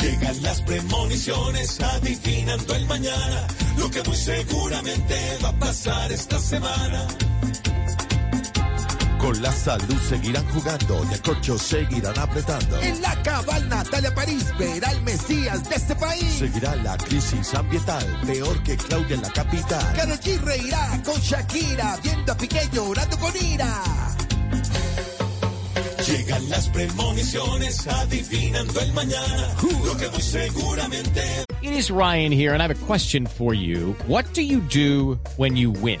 Llegan las premoniciones adivinando el mañana. Lo que muy seguramente va a pasar esta semana. Con la salud seguirán jugando y a corcho seguirán apretando. En la cabal Natalia París verá al Mesías de este país. Seguirá la crisis ambiental, peor que Claudia en la capital. Karol G reirá con Shakira, viendo a Piqué llorando con ira. Llegan las premoniciones adivinando el mañana. Lo que muy seguramente. It is Ryan here, and I have a question for you. What do you do when you win?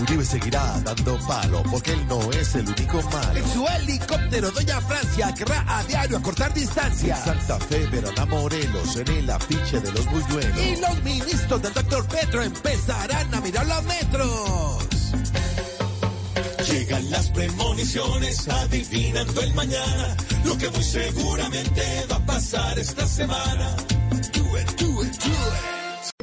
Uribe seguirá dando palo porque él no es el único malo. En su helicóptero, Doña Francia querrá a diario a cortar distancia. En Santa Fe verán a Morelos en el afiche de los buñuelos. Y los ministros del doctor Petro empezarán a mirar los metros. Llegan las premoniciones adivinando el mañana. Lo que muy seguramente va a pasar esta semana. Do it, do it, do it.